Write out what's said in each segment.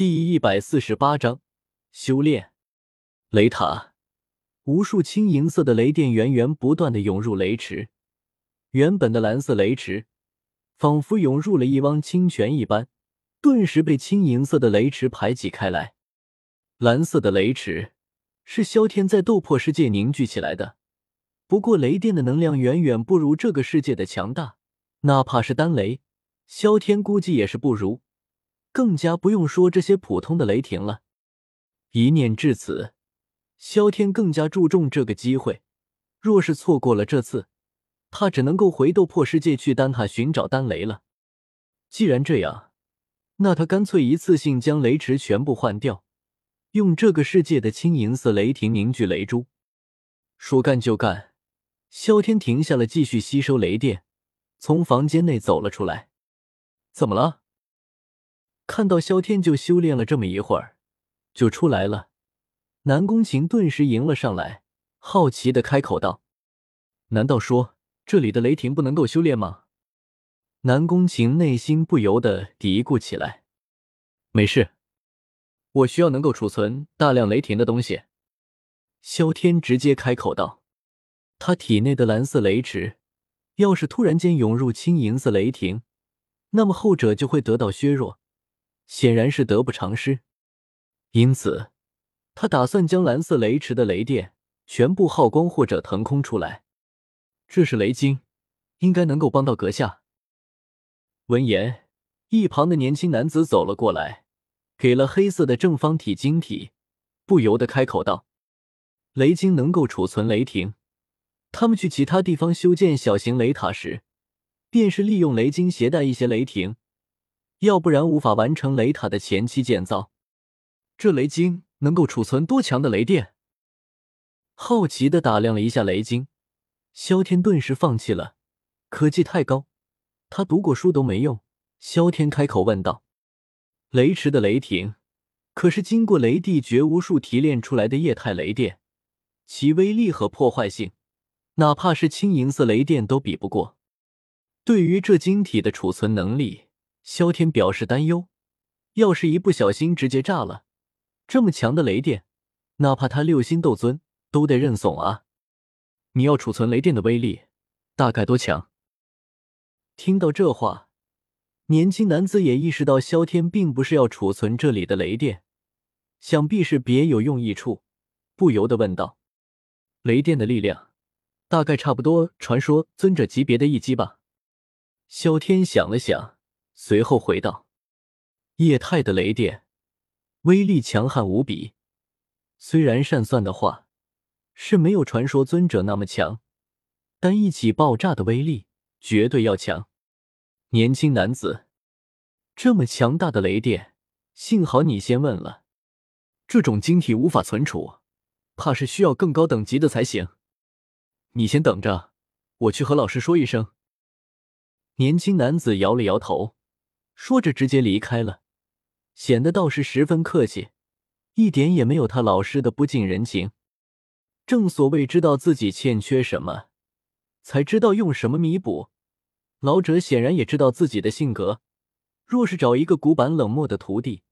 第一百四十八章修炼。雷塔，无数青银色的雷电源源不断的涌入雷池。原本的蓝色雷池，仿佛涌入了一汪清泉一般，顿时被青银色的雷池排挤开来。蓝色的雷池是萧天在斗破世界凝聚起来的，不过雷电的能量远远不如这个世界的强大，哪怕是丹雷，萧天估计也是不如。更加不用说这些普通的雷霆了。一念至此，萧天更加注重这个机会。若是错过了这次，他只能够回斗破世界去丹塔寻找丹雷了。既然这样，那他干脆一次性将雷池全部换掉，用这个世界的青银色雷霆凝聚雷珠。说干就干，萧天停下了继续吸收雷电，从房间内走了出来。怎么了？看到萧天就修炼了这么一会儿，就出来了。南宫晴顿时迎了上来，好奇的开口道：“难道说这里的雷霆不能够修炼吗？”南宫晴内心不由得嘀咕起来：“没事，我需要能够储存大量雷霆的东西。”萧天直接开口道：“他体内的蓝色雷池，要是突然间涌入青银色雷霆，那么后者就会得到削弱。”显然是得不偿失，因此他打算将蓝色雷池的雷电全部耗光或者腾空出来。这是雷晶，应该能够帮到阁下。闻言，一旁的年轻男子走了过来，给了黑色的正方体晶体，不由得开口道：“雷晶能够储存雷霆，他们去其他地方修建小型雷塔时，便是利用雷晶携带一些雷霆。”要不然无法完成雷塔的前期建造。这雷晶能够储存多强的雷电？好奇的打量了一下雷晶，萧天顿时放弃了，科技太高，他读过书都没用。萧天开口问道：“雷池的雷霆可是经过雷帝绝无数提炼出来的液态雷电，其威力和破坏性，哪怕是青银色雷电都比不过。对于这晶体的储存能力。”萧天表示担忧，要是一不小心直接炸了，这么强的雷电，哪怕他六星斗尊都得认怂啊！你要储存雷电的威力大概多强？听到这话，年轻男子也意识到萧天并不是要储存这里的雷电，想必是别有用意处，不由得问道：“雷电的力量大概差不多传说尊者级别的一击吧？”萧天想了想。随后回道：“液态的雷电威力强悍无比，虽然善算的话是没有传说尊者那么强，但一起爆炸的威力绝对要强。”年轻男子，这么强大的雷电，幸好你先问了。这种晶体无法存储，怕是需要更高等级的才行。你先等着，我去和老师说一声。年轻男子摇了摇头。说着，直接离开了，显得倒是十分客气，一点也没有他老师的不近人情。正所谓知道自己欠缺什么，才知道用什么弥补。老者显然也知道自己的性格，若是找一个古板冷漠的徒弟，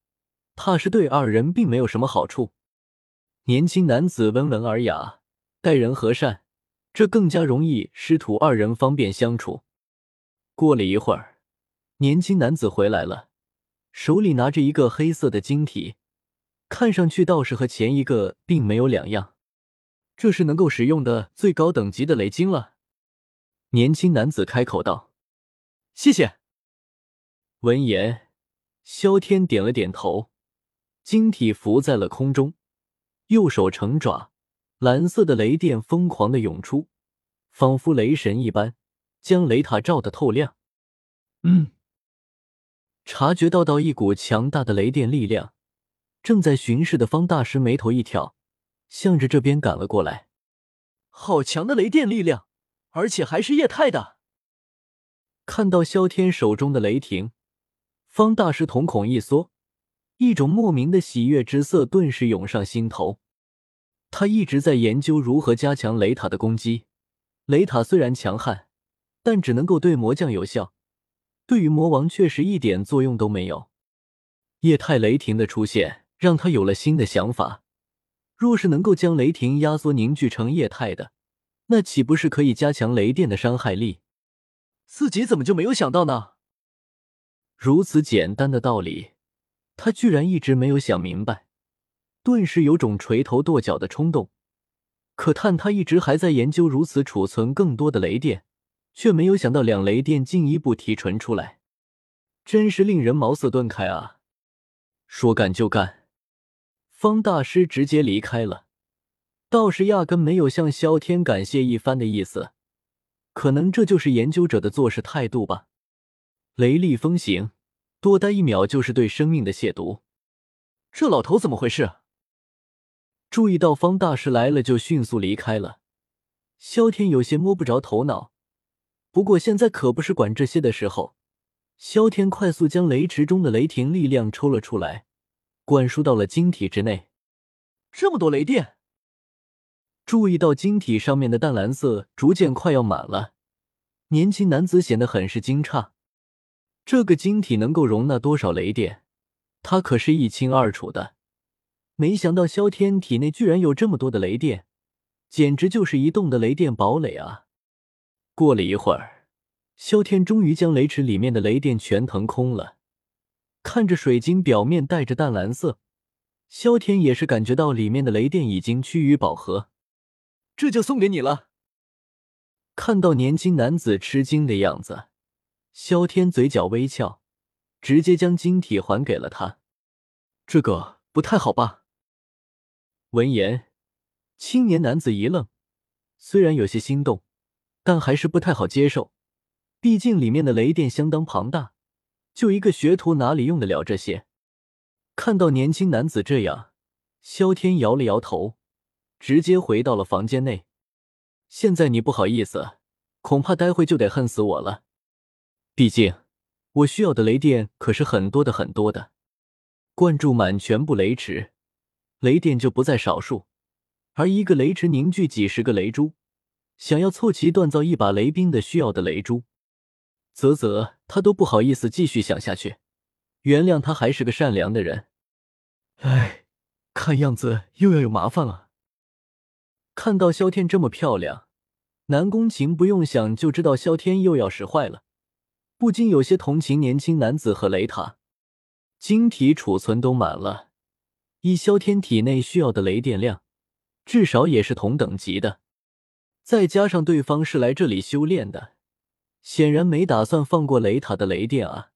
怕是对二人并没有什么好处。年轻男子温文尔雅，待人和善，这更加容易师徒二人方便相处。过了一会儿。年轻男子回来了，手里拿着一个黑色的晶体，看上去倒是和前一个并没有两样。这是能够使用的最高等级的雷晶了。年轻男子开口道：“谢谢。”闻言，萧天点了点头，晶体浮在了空中，右手成爪，蓝色的雷电疯狂的涌出，仿佛雷神一般，将雷塔照得透亮。嗯。察觉到到一股强大的雷电力量，正在巡视的方大师眉头一挑，向着这边赶了过来。好强的雷电力量，而且还是液态的！看到萧天手中的雷霆，方大师瞳孔一缩，一种莫名的喜悦之色顿时涌上心头。他一直在研究如何加强雷塔的攻击。雷塔虽然强悍，但只能够对魔将有效。对于魔王确实一点作用都没有。液态雷霆的出现让他有了新的想法。若是能够将雷霆压缩凝聚成液态的，那岂不是可以加强雷电的伤害力？自己怎么就没有想到呢？如此简单的道理，他居然一直没有想明白，顿时有种垂头跺脚的冲动。可叹他一直还在研究如此储存更多的雷电，却没有想到两雷电进一步提纯出来，真是令人茅塞顿开啊！说干就干，方大师直接离开了，倒是压根没有向萧天感谢一番的意思。可能这就是研究者的做事态度吧。雷厉风行，多待一秒就是对生命的亵渎。这老头怎么回事？注意到方大师来了，就迅速离开了。萧天有些摸不着头脑，不过现在可不是管这些的时候。萧天快速将雷池中的雷霆力量抽了出来，灌输到了晶体之内。这么多雷电！注意到晶体上面的淡蓝色逐渐快要满了，年轻男子显得很是惊诧。这个晶体能够容纳多少雷电，他可是一清二楚的。没想到萧天体内居然有这么多的雷电，简直就是移动的雷电堡垒啊！过了一会儿，萧天终于将雷池里面的雷电全腾空了。看着水晶表面带着淡蓝色，萧天也是感觉到里面的雷电已经趋于饱和。这就送给你了。看到年轻男子吃惊的样子，萧天嘴角微翘，直接将晶体还给了他。这个不太好吧？闻言，青年男子一愣，虽然有些心动，但还是不太好接受。毕竟里面的雷电相当庞大，就一个学徒哪里用得了这些？看到年轻男子这样，萧天摇了摇头，直接回到了房间内。现在你不好意思，恐怕待会就得恨死我了。毕竟我需要的雷电可是很多的很多的，灌注满全部雷池。雷电就不在少数，而一个雷池凝聚几十个雷珠，想要凑齐锻造一把雷兵的需要的雷珠，啧啧，他都不好意思继续想下去。原谅他还是个善良的人。哎，看样子又要有麻烦了。看到萧天这么漂亮，南宫晴不用想就知道萧天又要使坏了，不禁有些同情年轻男子和雷塔。晶体储存都满了。以萧天体内需要的雷电量，至少也是同等级的。再加上对方是来这里修炼的，显然没打算放过雷塔的雷电啊！